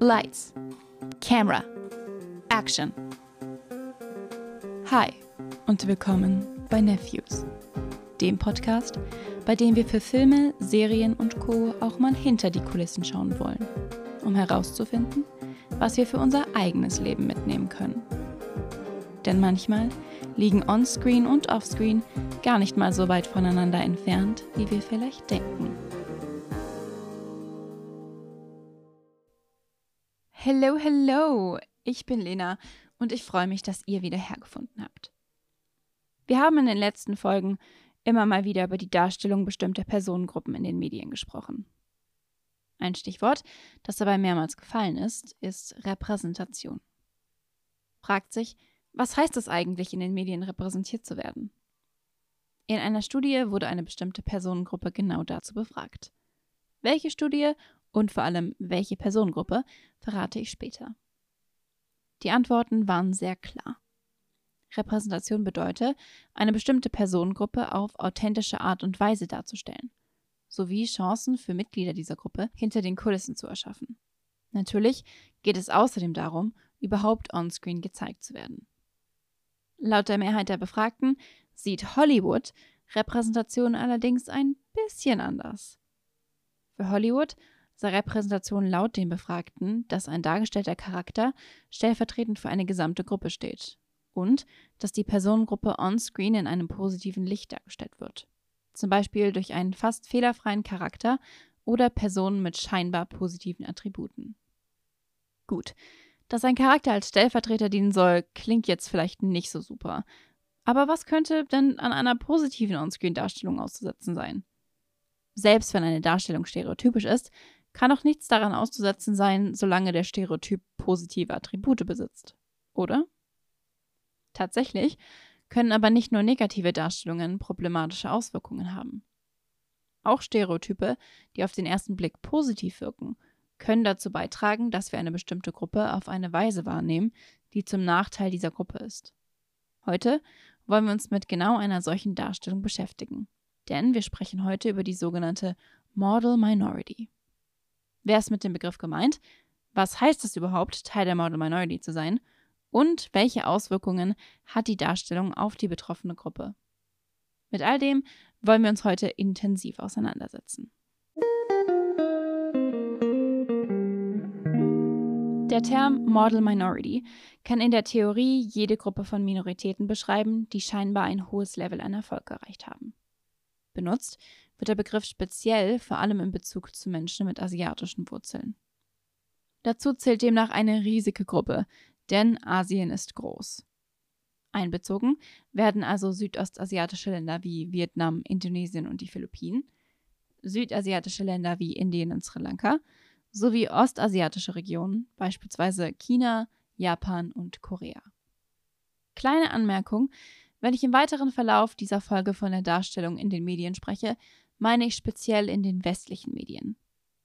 Lights, Camera, Action. Hi und willkommen bei Nephews, dem Podcast, bei dem wir für Filme, Serien und Co. auch mal hinter die Kulissen schauen wollen, um herauszufinden, was wir für unser eigenes Leben mitnehmen können. Denn manchmal liegen Onscreen und Offscreen gar nicht mal so weit voneinander entfernt, wie wir vielleicht denken. Hello! Ich bin Lena und ich freue mich, dass ihr wieder hergefunden habt. Wir haben in den letzten Folgen immer mal wieder über die Darstellung bestimmter Personengruppen in den Medien gesprochen. Ein Stichwort, das dabei mehrmals gefallen ist, ist Repräsentation. Fragt sich, was heißt es eigentlich, in den Medien repräsentiert zu werden? In einer Studie wurde eine bestimmte Personengruppe genau dazu befragt. Welche Studie und vor allem welche Personengruppe verrate ich später. Die Antworten waren sehr klar. Repräsentation bedeutet, eine bestimmte Personengruppe auf authentische Art und Weise darzustellen, sowie Chancen für Mitglieder dieser Gruppe hinter den Kulissen zu erschaffen. Natürlich geht es außerdem darum, überhaupt onscreen gezeigt zu werden. Laut der Mehrheit der Befragten sieht Hollywood Repräsentation allerdings ein bisschen anders. Für Hollywood Repräsentation laut den Befragten, dass ein dargestellter Charakter stellvertretend für eine gesamte Gruppe steht und dass die Personengruppe on-screen in einem positiven Licht dargestellt wird. Zum Beispiel durch einen fast fehlerfreien Charakter oder Personen mit scheinbar positiven Attributen. Gut, dass ein Charakter als Stellvertreter dienen soll, klingt jetzt vielleicht nicht so super. Aber was könnte denn an einer positiven Onscreen-Darstellung auszusetzen sein? Selbst wenn eine Darstellung stereotypisch ist, kann auch nichts daran auszusetzen sein, solange der Stereotyp positive Attribute besitzt. Oder? Tatsächlich können aber nicht nur negative Darstellungen problematische Auswirkungen haben. Auch Stereotype, die auf den ersten Blick positiv wirken, können dazu beitragen, dass wir eine bestimmte Gruppe auf eine Weise wahrnehmen, die zum Nachteil dieser Gruppe ist. Heute wollen wir uns mit genau einer solchen Darstellung beschäftigen, denn wir sprechen heute über die sogenannte Model Minority. Wer ist mit dem Begriff gemeint? Was heißt es überhaupt, Teil der Model Minority zu sein? Und welche Auswirkungen hat die Darstellung auf die betroffene Gruppe? Mit all dem wollen wir uns heute intensiv auseinandersetzen. Der Term Model Minority kann in der Theorie jede Gruppe von Minoritäten beschreiben, die scheinbar ein hohes Level an Erfolg erreicht haben. Benutzt wird der Begriff speziell vor allem in Bezug zu Menschen mit asiatischen Wurzeln. Dazu zählt demnach eine riesige Gruppe, denn Asien ist groß. Einbezogen werden also südostasiatische Länder wie Vietnam, Indonesien und die Philippinen, südasiatische Länder wie Indien und Sri Lanka sowie ostasiatische Regionen, beispielsweise China, Japan und Korea. Kleine Anmerkung, wenn ich im weiteren Verlauf dieser Folge von der Darstellung in den Medien spreche, meine ich speziell in den westlichen Medien.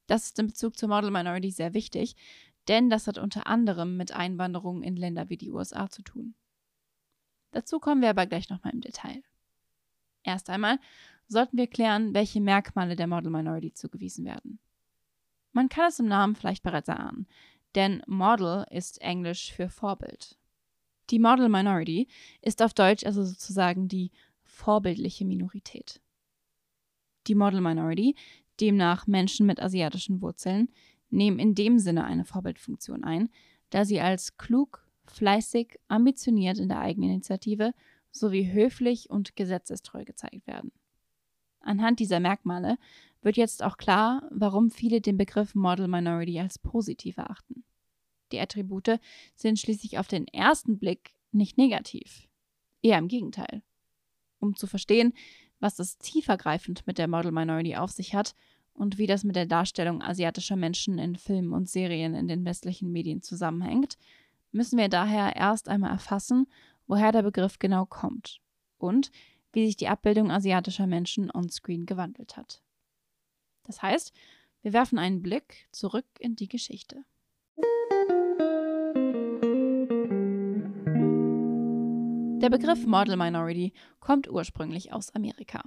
Das ist in Bezug zur Model Minority sehr wichtig, denn das hat unter anderem mit Einwanderung in Länder wie die USA zu tun. Dazu kommen wir aber gleich nochmal im Detail. Erst einmal sollten wir klären, welche Merkmale der Model Minority zugewiesen werden. Man kann es im Namen vielleicht bereits erahnen, denn Model ist Englisch für Vorbild. Die Model Minority ist auf Deutsch also sozusagen die vorbildliche Minorität. Die Model Minority, demnach Menschen mit asiatischen Wurzeln, nehmen in dem Sinne eine Vorbildfunktion ein, da sie als klug, fleißig, ambitioniert in der Eigeninitiative sowie höflich und gesetzestreu gezeigt werden. Anhand dieser Merkmale wird jetzt auch klar, warum viele den Begriff Model Minority als positiv erachten. Die Attribute sind schließlich auf den ersten Blick nicht negativ, eher im Gegenteil. Um zu verstehen, was es tiefergreifend mit der Model Minority auf sich hat und wie das mit der Darstellung asiatischer Menschen in Filmen und Serien in den westlichen Medien zusammenhängt, müssen wir daher erst einmal erfassen, woher der Begriff genau kommt und wie sich die Abbildung asiatischer Menschen on-screen gewandelt hat. Das heißt, wir werfen einen Blick zurück in die Geschichte. Der Begriff Model Minority kommt ursprünglich aus Amerika.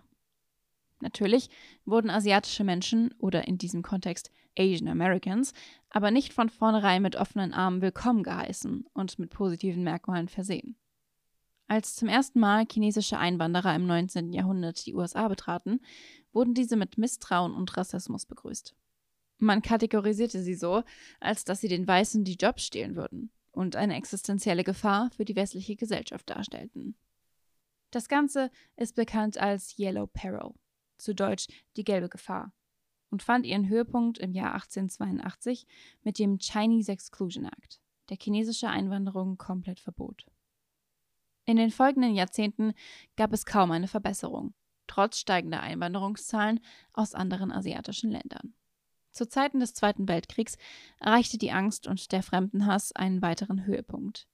Natürlich wurden asiatische Menschen oder in diesem Kontext Asian Americans aber nicht von vornherein mit offenen Armen willkommen geheißen und mit positiven Merkmalen versehen. Als zum ersten Mal chinesische Einwanderer im 19. Jahrhundert die USA betraten, wurden diese mit Misstrauen und Rassismus begrüßt. Man kategorisierte sie so, als dass sie den Weißen die Jobs stehlen würden und eine existenzielle Gefahr für die westliche Gesellschaft darstellten. Das Ganze ist bekannt als Yellow Peril, zu Deutsch die gelbe Gefahr, und fand ihren Höhepunkt im Jahr 1882 mit dem Chinese Exclusion Act, der chinesische Einwanderung komplett verbot. In den folgenden Jahrzehnten gab es kaum eine Verbesserung, trotz steigender Einwanderungszahlen aus anderen asiatischen Ländern. Zu Zeiten des Zweiten Weltkriegs erreichte die Angst und der Fremdenhass einen weiteren Höhepunkt.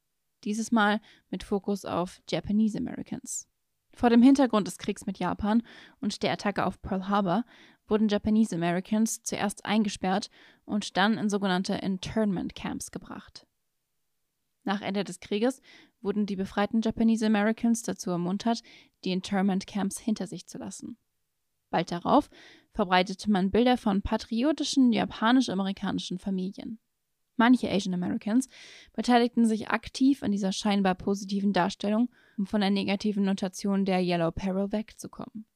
Dieses Mal mit Fokus auf Japanese Americans. Vor dem Hintergrund des Kriegs mit Japan und der Attacke auf Pearl Harbor wurden Japanese Americans zuerst eingesperrt und dann in sogenannte Internment Camps gebracht. Nach Ende des Krieges wurden die befreiten Japanese Americans dazu ermuntert, die Internment Camps hinter sich zu lassen. Bald darauf verbreitete man Bilder von patriotischen japanisch-amerikanischen Familien. Manche Asian Americans beteiligten sich aktiv an dieser scheinbar positiven Darstellung, um von der negativen Notation der Yellow Peril wegzukommen.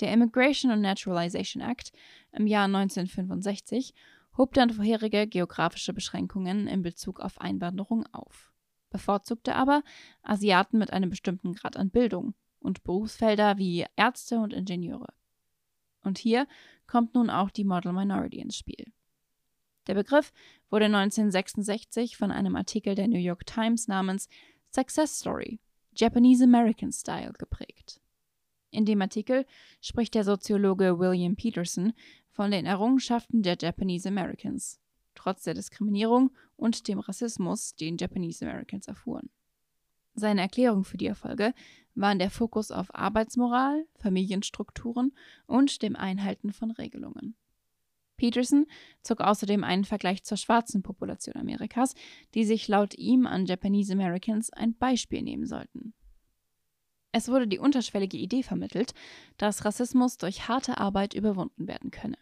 Der Immigration and Naturalization Act im Jahr 1965 hob dann vorherige geografische Beschränkungen in Bezug auf Einwanderung auf, bevorzugte aber Asiaten mit einem bestimmten Grad an Bildung und Berufsfelder wie Ärzte und Ingenieure. Und hier kommt nun auch die Model Minority ins Spiel. Der Begriff wurde 1966 von einem Artikel der New York Times namens Success Story Japanese American Style geprägt. In dem Artikel spricht der Soziologe William Peterson von den Errungenschaften der Japanese Americans, trotz der Diskriminierung und dem Rassismus, den Japanese Americans erfuhren. Seine Erklärung für die Erfolge waren der Fokus auf Arbeitsmoral, Familienstrukturen und dem Einhalten von Regelungen. Peterson zog außerdem einen Vergleich zur schwarzen Population Amerikas, die sich laut ihm an Japanese Americans ein Beispiel nehmen sollten. Es wurde die unterschwellige Idee vermittelt, dass Rassismus durch harte Arbeit überwunden werden könne.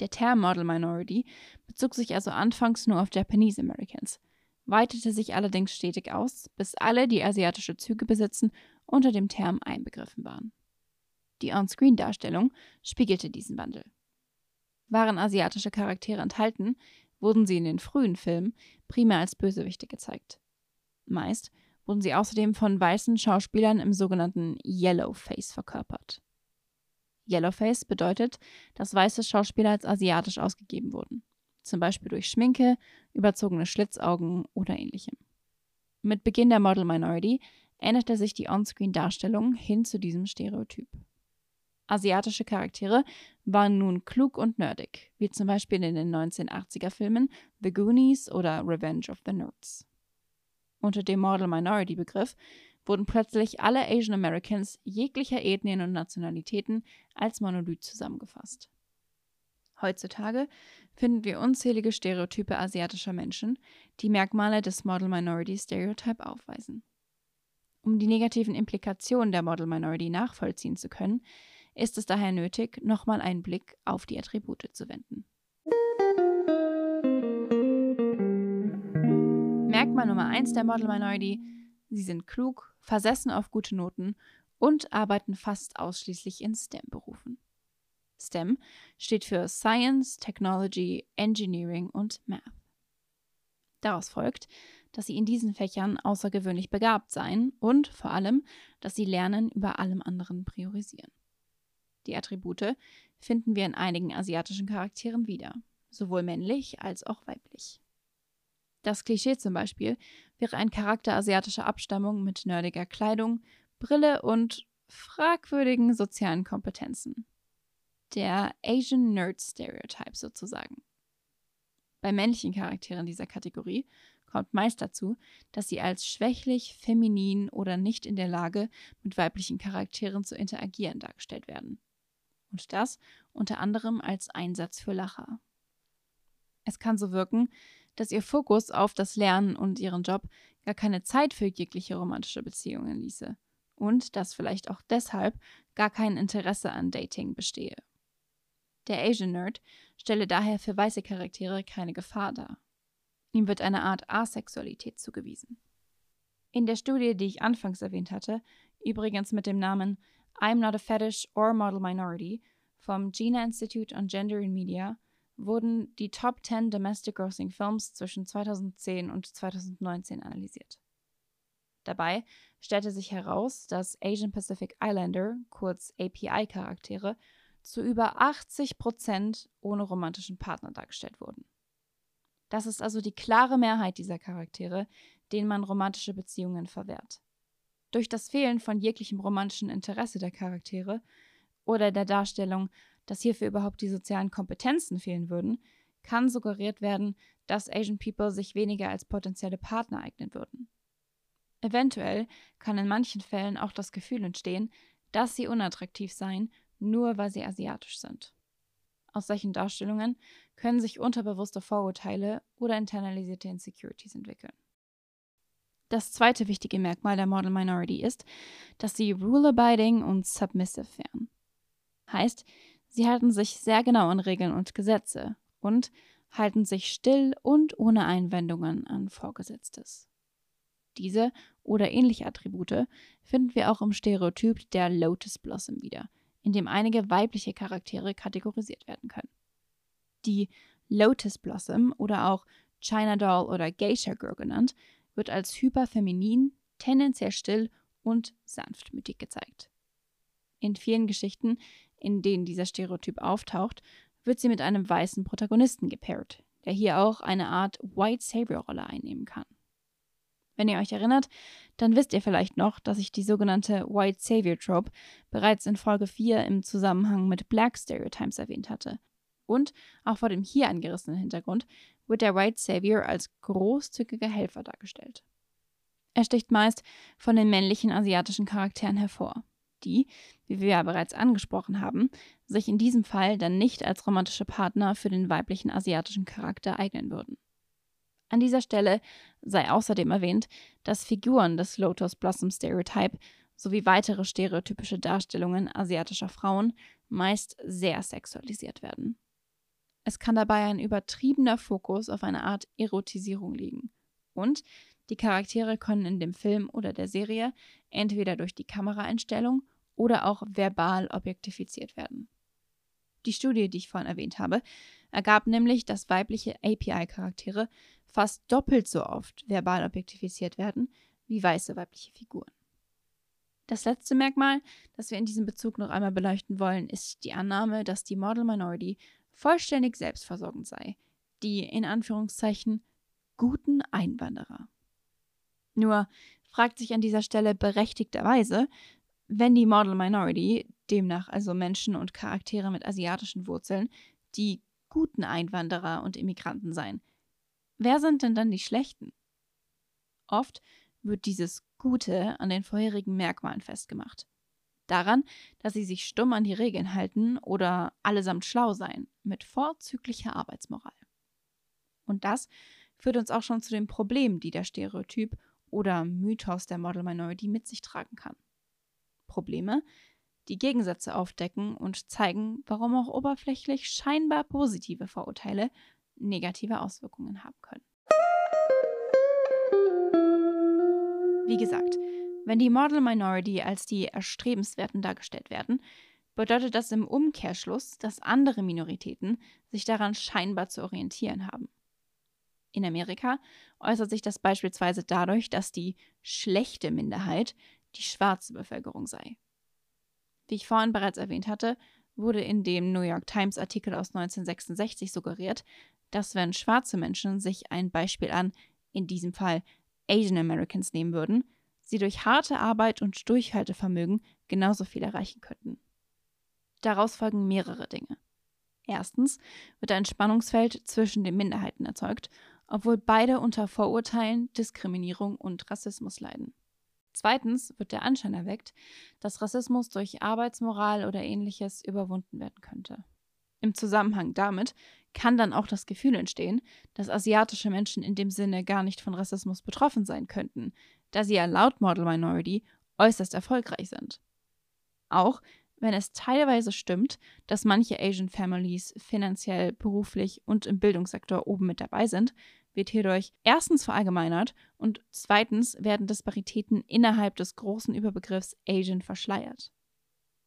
Der Term Model Minority bezog sich also anfangs nur auf Japanese Americans, weitete sich allerdings stetig aus, bis alle, die asiatische Züge besitzen, unter dem Term einbegriffen waren. Die On-Screen-Darstellung spiegelte diesen Wandel. Waren asiatische Charaktere enthalten, wurden sie in den frühen Filmen primär als Bösewichte gezeigt. Meist wurden sie außerdem von weißen Schauspielern im sogenannten Yellowface verkörpert. Yellowface bedeutet, dass weiße Schauspieler als asiatisch ausgegeben wurden, zum Beispiel durch Schminke, überzogene Schlitzaugen oder ähnlichem. Mit Beginn der Model Minority änderte sich die On-Screen-Darstellung hin zu diesem Stereotyp. Asiatische Charaktere waren nun klug und nerdig, wie zum Beispiel in den 1980er-Filmen The Goonies oder Revenge of the Nerds. Unter dem Model Minority Begriff wurden plötzlich alle Asian Americans jeglicher Ethnien und Nationalitäten als Monolith zusammengefasst. Heutzutage finden wir unzählige Stereotype asiatischer Menschen, die Merkmale des Model Minority Stereotype aufweisen. Um die negativen Implikationen der Model Minority nachvollziehen zu können, ist es daher nötig, nochmal einen Blick auf die Attribute zu wenden. Merkmal Nummer 1 der Model Minority, sie sind klug, versessen auf gute Noten und arbeiten fast ausschließlich in STEM-Berufen. STEM steht für Science, Technology, Engineering und Math. Daraus folgt, dass sie in diesen Fächern außergewöhnlich begabt seien und vor allem, dass sie Lernen über allem anderen priorisieren. Die Attribute finden wir in einigen asiatischen Charakteren wieder, sowohl männlich als auch weiblich. Das Klischee zum Beispiel wäre ein Charakter asiatischer Abstammung mit nerdiger Kleidung, Brille und fragwürdigen sozialen Kompetenzen. Der Asian Nerd Stereotype sozusagen. Bei männlichen Charakteren dieser Kategorie kommt meist dazu, dass sie als schwächlich, feminin oder nicht in der Lage, mit weiblichen Charakteren zu interagieren dargestellt werden und das unter anderem als Einsatz für Lacher. Es kann so wirken, dass ihr Fokus auf das Lernen und ihren Job gar keine Zeit für jegliche romantische Beziehungen ließe und dass vielleicht auch deshalb gar kein Interesse an Dating bestehe. Der Asian Nerd stelle daher für weiße Charaktere keine Gefahr dar. Ihm wird eine Art Asexualität zugewiesen. In der Studie, die ich anfangs erwähnt hatte, übrigens mit dem Namen I'm Not a Fetish or Model Minority vom Gina Institute on Gender in Media, wurden die Top 10 Domestic Grossing Films zwischen 2010 und 2019 analysiert. Dabei stellte sich heraus, dass Asian Pacific Islander, kurz API-Charaktere, zu über 80 Prozent ohne romantischen Partner dargestellt wurden. Das ist also die klare Mehrheit dieser Charaktere, denen man romantische Beziehungen verwehrt. Durch das Fehlen von jeglichem romantischen Interesse der Charaktere oder der Darstellung, dass hierfür überhaupt die sozialen Kompetenzen fehlen würden, kann suggeriert werden, dass Asian People sich weniger als potenzielle Partner eignen würden. Eventuell kann in manchen Fällen auch das Gefühl entstehen, dass sie unattraktiv seien, nur weil sie asiatisch sind. Aus solchen Darstellungen können sich unterbewusste Vorurteile oder internalisierte Insecurities entwickeln. Das zweite wichtige Merkmal der Model Minority ist, dass sie rule-abiding und submissive wären. Heißt, sie halten sich sehr genau an Regeln und Gesetze und halten sich still und ohne Einwendungen an Vorgesetztes. Diese oder ähnliche Attribute finden wir auch im Stereotyp der Lotus Blossom wieder, in dem einige weibliche Charaktere kategorisiert werden können. Die Lotus Blossom oder auch China Doll oder Geisha Girl genannt, wird als hyperfeminin, tendenziell still und sanftmütig gezeigt. In vielen Geschichten, in denen dieser Stereotyp auftaucht, wird sie mit einem weißen Protagonisten gepaart, der hier auch eine Art White Savior-Rolle einnehmen kann. Wenn ihr euch erinnert, dann wisst ihr vielleicht noch, dass ich die sogenannte White Savior Trope bereits in Folge 4 im Zusammenhang mit Black Stereotypes erwähnt hatte. Und auch vor dem hier angerissenen Hintergrund wird der White Savior als großzügiger Helfer dargestellt. Er sticht meist von den männlichen asiatischen Charakteren hervor, die, wie wir ja bereits angesprochen haben, sich in diesem Fall dann nicht als romantische Partner für den weiblichen asiatischen Charakter eignen würden. An dieser Stelle sei außerdem erwähnt, dass Figuren des Lotus Blossom Stereotype sowie weitere stereotypische Darstellungen asiatischer Frauen meist sehr sexualisiert werden. Es kann dabei ein übertriebener Fokus auf eine Art Erotisierung liegen. Und die Charaktere können in dem Film oder der Serie entweder durch die Kameraeinstellung oder auch verbal objektifiziert werden. Die Studie, die ich vorhin erwähnt habe, ergab nämlich, dass weibliche API-Charaktere fast doppelt so oft verbal objektifiziert werden wie weiße weibliche Figuren. Das letzte Merkmal, das wir in diesem Bezug noch einmal beleuchten wollen, ist die Annahme, dass die Model Minority vollständig selbstversorgend sei, die in Anführungszeichen guten Einwanderer. Nur fragt sich an dieser Stelle berechtigterweise, wenn die Model Minority, demnach also Menschen und Charaktere mit asiatischen Wurzeln, die guten Einwanderer und Immigranten seien, wer sind denn dann die schlechten? Oft wird dieses Gute an den vorherigen Merkmalen festgemacht daran, dass sie sich stumm an die Regeln halten oder allesamt schlau seien, mit vorzüglicher Arbeitsmoral. Und das führt uns auch schon zu den Problemen, die der Stereotyp oder Mythos der Model Minority mit sich tragen kann. Probleme, die Gegensätze aufdecken und zeigen, warum auch oberflächlich scheinbar positive Vorurteile negative Auswirkungen haben können. Wie gesagt, wenn die Model Minority als die Erstrebenswerten dargestellt werden, bedeutet das im Umkehrschluss, dass andere Minoritäten sich daran scheinbar zu orientieren haben. In Amerika äußert sich das beispielsweise dadurch, dass die schlechte Minderheit die schwarze Bevölkerung sei. Wie ich vorhin bereits erwähnt hatte, wurde in dem New York Times Artikel aus 1966 suggeriert, dass wenn schwarze Menschen sich ein Beispiel an, in diesem Fall Asian Americans nehmen würden, sie durch harte Arbeit und Durchhaltevermögen genauso viel erreichen könnten. Daraus folgen mehrere Dinge. Erstens wird ein Spannungsfeld zwischen den Minderheiten erzeugt, obwohl beide unter Vorurteilen, Diskriminierung und Rassismus leiden. Zweitens wird der Anschein erweckt, dass Rassismus durch Arbeitsmoral oder ähnliches überwunden werden könnte. Im Zusammenhang damit kann dann auch das Gefühl entstehen, dass asiatische Menschen in dem Sinne gar nicht von Rassismus betroffen sein könnten, da sie ja laut Model Minority äußerst erfolgreich sind. Auch wenn es teilweise stimmt, dass manche Asian Families finanziell, beruflich und im Bildungssektor oben mit dabei sind, wird hierdurch erstens verallgemeinert und zweitens werden Disparitäten innerhalb des großen Überbegriffs Asian verschleiert.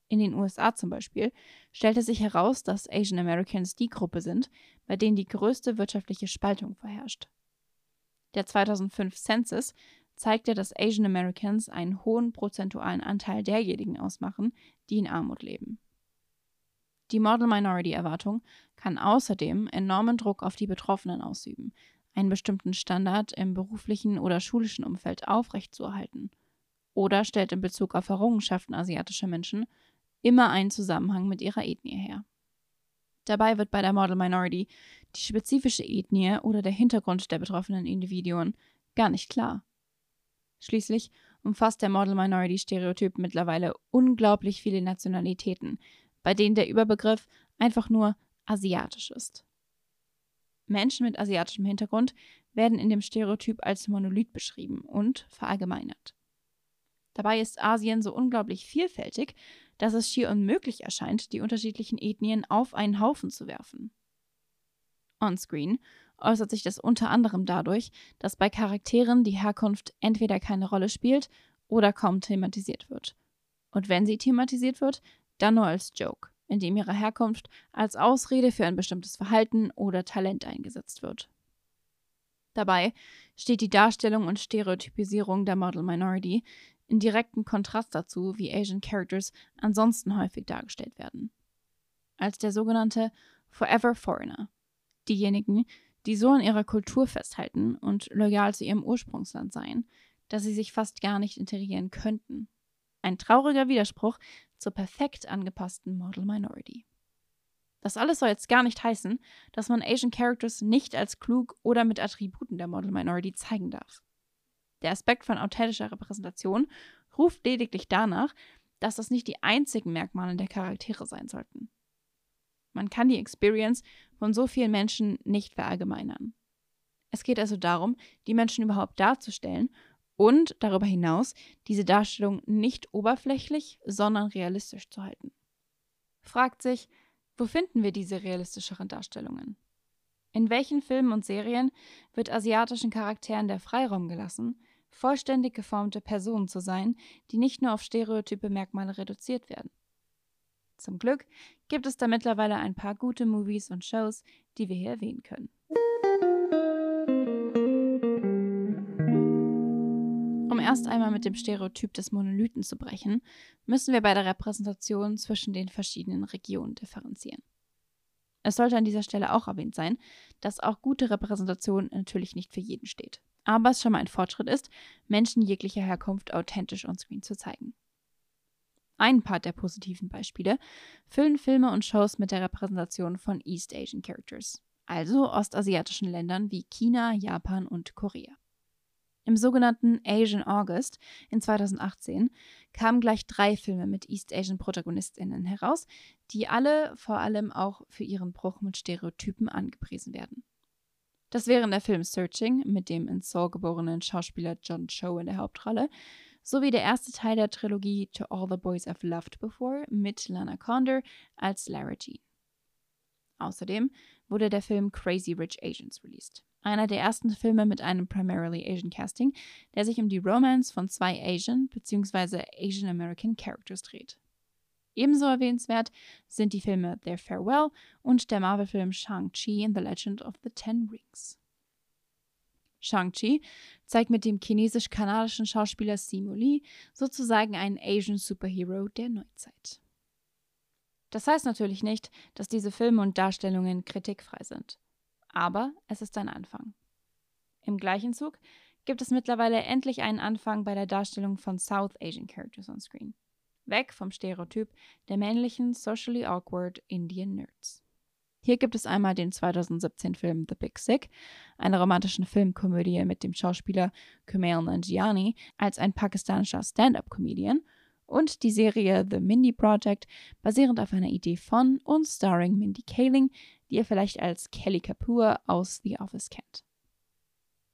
In den USA zum Beispiel stellte sich heraus, dass Asian Americans die Gruppe sind, bei denen die größte wirtschaftliche Spaltung vorherrscht. Der 2005 Census zeigte, dass Asian Americans einen hohen prozentualen Anteil derjenigen ausmachen, die in Armut leben. Die Model Minority Erwartung kann außerdem enormen Druck auf die Betroffenen ausüben, einen bestimmten Standard im beruflichen oder schulischen Umfeld aufrechtzuerhalten, oder stellt in Bezug auf Errungenschaften asiatischer Menschen immer einen Zusammenhang mit ihrer Ethnie her. Dabei wird bei der Model Minority die spezifische Ethnie oder der Hintergrund der betroffenen Individuen gar nicht klar. Schließlich umfasst der Model Minority Stereotyp mittlerweile unglaublich viele Nationalitäten, bei denen der Überbegriff einfach nur asiatisch ist. Menschen mit asiatischem Hintergrund werden in dem Stereotyp als Monolith beschrieben und verallgemeinert. Dabei ist Asien so unglaublich vielfältig, dass es schier unmöglich erscheint, die unterschiedlichen Ethnien auf einen Haufen zu werfen. Onscreen äußert sich das unter anderem dadurch, dass bei Charakteren die Herkunft entweder keine Rolle spielt oder kaum thematisiert wird. Und wenn sie thematisiert wird, dann nur als Joke, indem ihre Herkunft als Ausrede für ein bestimmtes Verhalten oder Talent eingesetzt wird. Dabei steht die Darstellung und Stereotypisierung der Model Minority in direktem Kontrast dazu, wie Asian Characters ansonsten häufig dargestellt werden. Als der sogenannte Forever Foreigner. Diejenigen, die so an ihrer Kultur festhalten und loyal zu ihrem Ursprungsland seien, dass sie sich fast gar nicht integrieren könnten. Ein trauriger Widerspruch zur perfekt angepassten Model Minority. Das alles soll jetzt gar nicht heißen, dass man Asian Characters nicht als klug oder mit Attributen der Model Minority zeigen darf. Der Aspekt von authentischer Repräsentation ruft lediglich danach, dass das nicht die einzigen Merkmale der Charaktere sein sollten. Man kann die Experience von so vielen Menschen nicht verallgemeinern. Es geht also darum, die Menschen überhaupt darzustellen und darüber hinaus diese Darstellung nicht oberflächlich, sondern realistisch zu halten. Fragt sich, wo finden wir diese realistischeren Darstellungen? In welchen Filmen und Serien wird asiatischen Charakteren der Freiraum gelassen, vollständig geformte Personen zu sein, die nicht nur auf stereotype Merkmale reduziert werden? Zum Glück gibt es da mittlerweile ein paar gute Movies und Shows, die wir hier erwähnen können. Um erst einmal mit dem Stereotyp des Monolithen zu brechen, müssen wir bei der Repräsentation zwischen den verschiedenen Regionen differenzieren. Es sollte an dieser Stelle auch erwähnt sein, dass auch gute Repräsentation natürlich nicht für jeden steht. Aber es schon mal ein Fortschritt ist, Menschen jeglicher Herkunft authentisch onscreen zu zeigen. Ein Part der positiven Beispiele füllen Filme und Shows mit der Repräsentation von East Asian Characters, also ostasiatischen Ländern wie China, Japan und Korea. Im sogenannten Asian August in 2018 kamen gleich drei Filme mit East Asian ProtagonistInnen heraus, die alle vor allem auch für ihren Bruch mit Stereotypen angepriesen werden. Das wären der Film Searching mit dem in Seoul geborenen Schauspieler John Cho in der Hauptrolle sowie der erste Teil der Trilogie To All the Boys I've Loved Before mit Lana Condor als Lara Jean. Außerdem wurde der Film Crazy Rich Asians released. Einer der ersten Filme mit einem primarily Asian Casting, der sich um die Romance von zwei Asian bzw. Asian American Characters dreht. Ebenso erwähnenswert sind die Filme Their Farewell und der Marvel-Film Shang-Chi and the Legend of the Ten Rings. Shang-Chi zeigt mit dem chinesisch-kanadischen Schauspieler Simu Lee sozusagen einen Asian Superhero der Neuzeit. Das heißt natürlich nicht, dass diese Filme und Darstellungen kritikfrei sind. Aber es ist ein Anfang. Im gleichen Zug gibt es mittlerweile endlich einen Anfang bei der Darstellung von South Asian Characters on Screen. Weg vom Stereotyp der männlichen, socially awkward Indian Nerds. Hier gibt es einmal den 2017-Film The Big Sick, eine romantische Filmkomödie mit dem Schauspieler Kumail Nanjiani als ein pakistanischer Stand-up-Comedian und die Serie The Mindy Project, basierend auf einer Idee von und starring Mindy Kaling, die ihr vielleicht als Kelly Kapoor aus The Office kennt.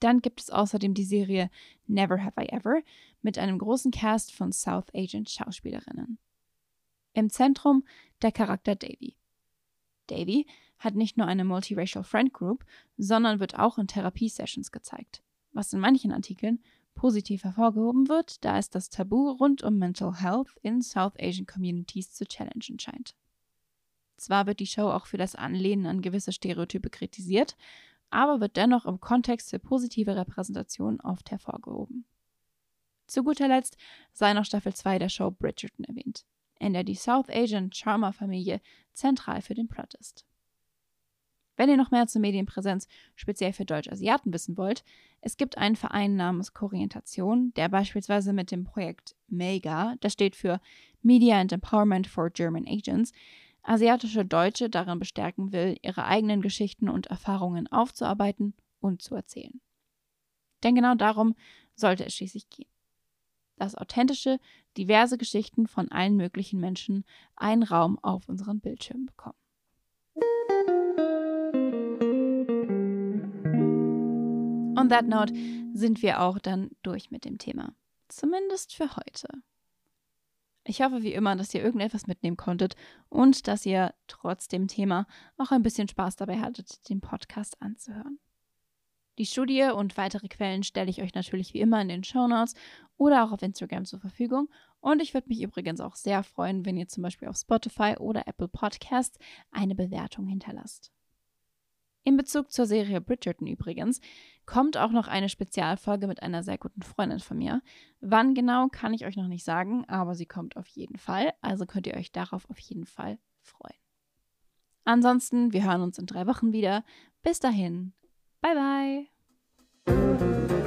Dann gibt es außerdem die Serie Never Have I Ever mit einem großen Cast von South Asian Schauspielerinnen. Im Zentrum der Charakter Davy. Davy hat nicht nur eine Multiracial Friend Group, sondern wird auch in Therapiesessions gezeigt, was in manchen Artikeln positiv hervorgehoben wird, da es das Tabu rund um Mental Health in South Asian Communities zu challengen scheint. Zwar wird die Show auch für das Anlehnen an gewisse Stereotype kritisiert, aber wird dennoch im Kontext für positive Repräsentation oft hervorgehoben. Zu guter Letzt sei noch Staffel 2 der Show Bridgerton erwähnt, in der die South Asian Charmer-Familie zentral für den Plot ist. Wenn ihr noch mehr zur Medienpräsenz speziell für Deutsch-Asiaten wissen wollt, es gibt einen Verein namens Korientation, der beispielsweise mit dem Projekt MEGA, das steht für Media and Empowerment for German Agents, asiatische Deutsche darin bestärken will, ihre eigenen Geschichten und Erfahrungen aufzuarbeiten und zu erzählen. Denn genau darum sollte es schließlich gehen. Dass authentische, diverse Geschichten von allen möglichen Menschen einen Raum auf unseren Bildschirmen bekommen. On that note sind wir auch dann durch mit dem Thema. Zumindest für heute. Ich hoffe wie immer, dass ihr irgendetwas mitnehmen konntet und dass ihr trotz dem Thema auch ein bisschen Spaß dabei hattet, den Podcast anzuhören. Die Studie und weitere Quellen stelle ich euch natürlich wie immer in den Show Notes oder auch auf Instagram zur Verfügung. Und ich würde mich übrigens auch sehr freuen, wenn ihr zum Beispiel auf Spotify oder Apple Podcasts eine Bewertung hinterlasst. In Bezug zur Serie Bridgerton übrigens kommt auch noch eine Spezialfolge mit einer sehr guten Freundin von mir. Wann genau, kann ich euch noch nicht sagen, aber sie kommt auf jeden Fall, also könnt ihr euch darauf auf jeden Fall freuen. Ansonsten, wir hören uns in drei Wochen wieder. Bis dahin, bye bye.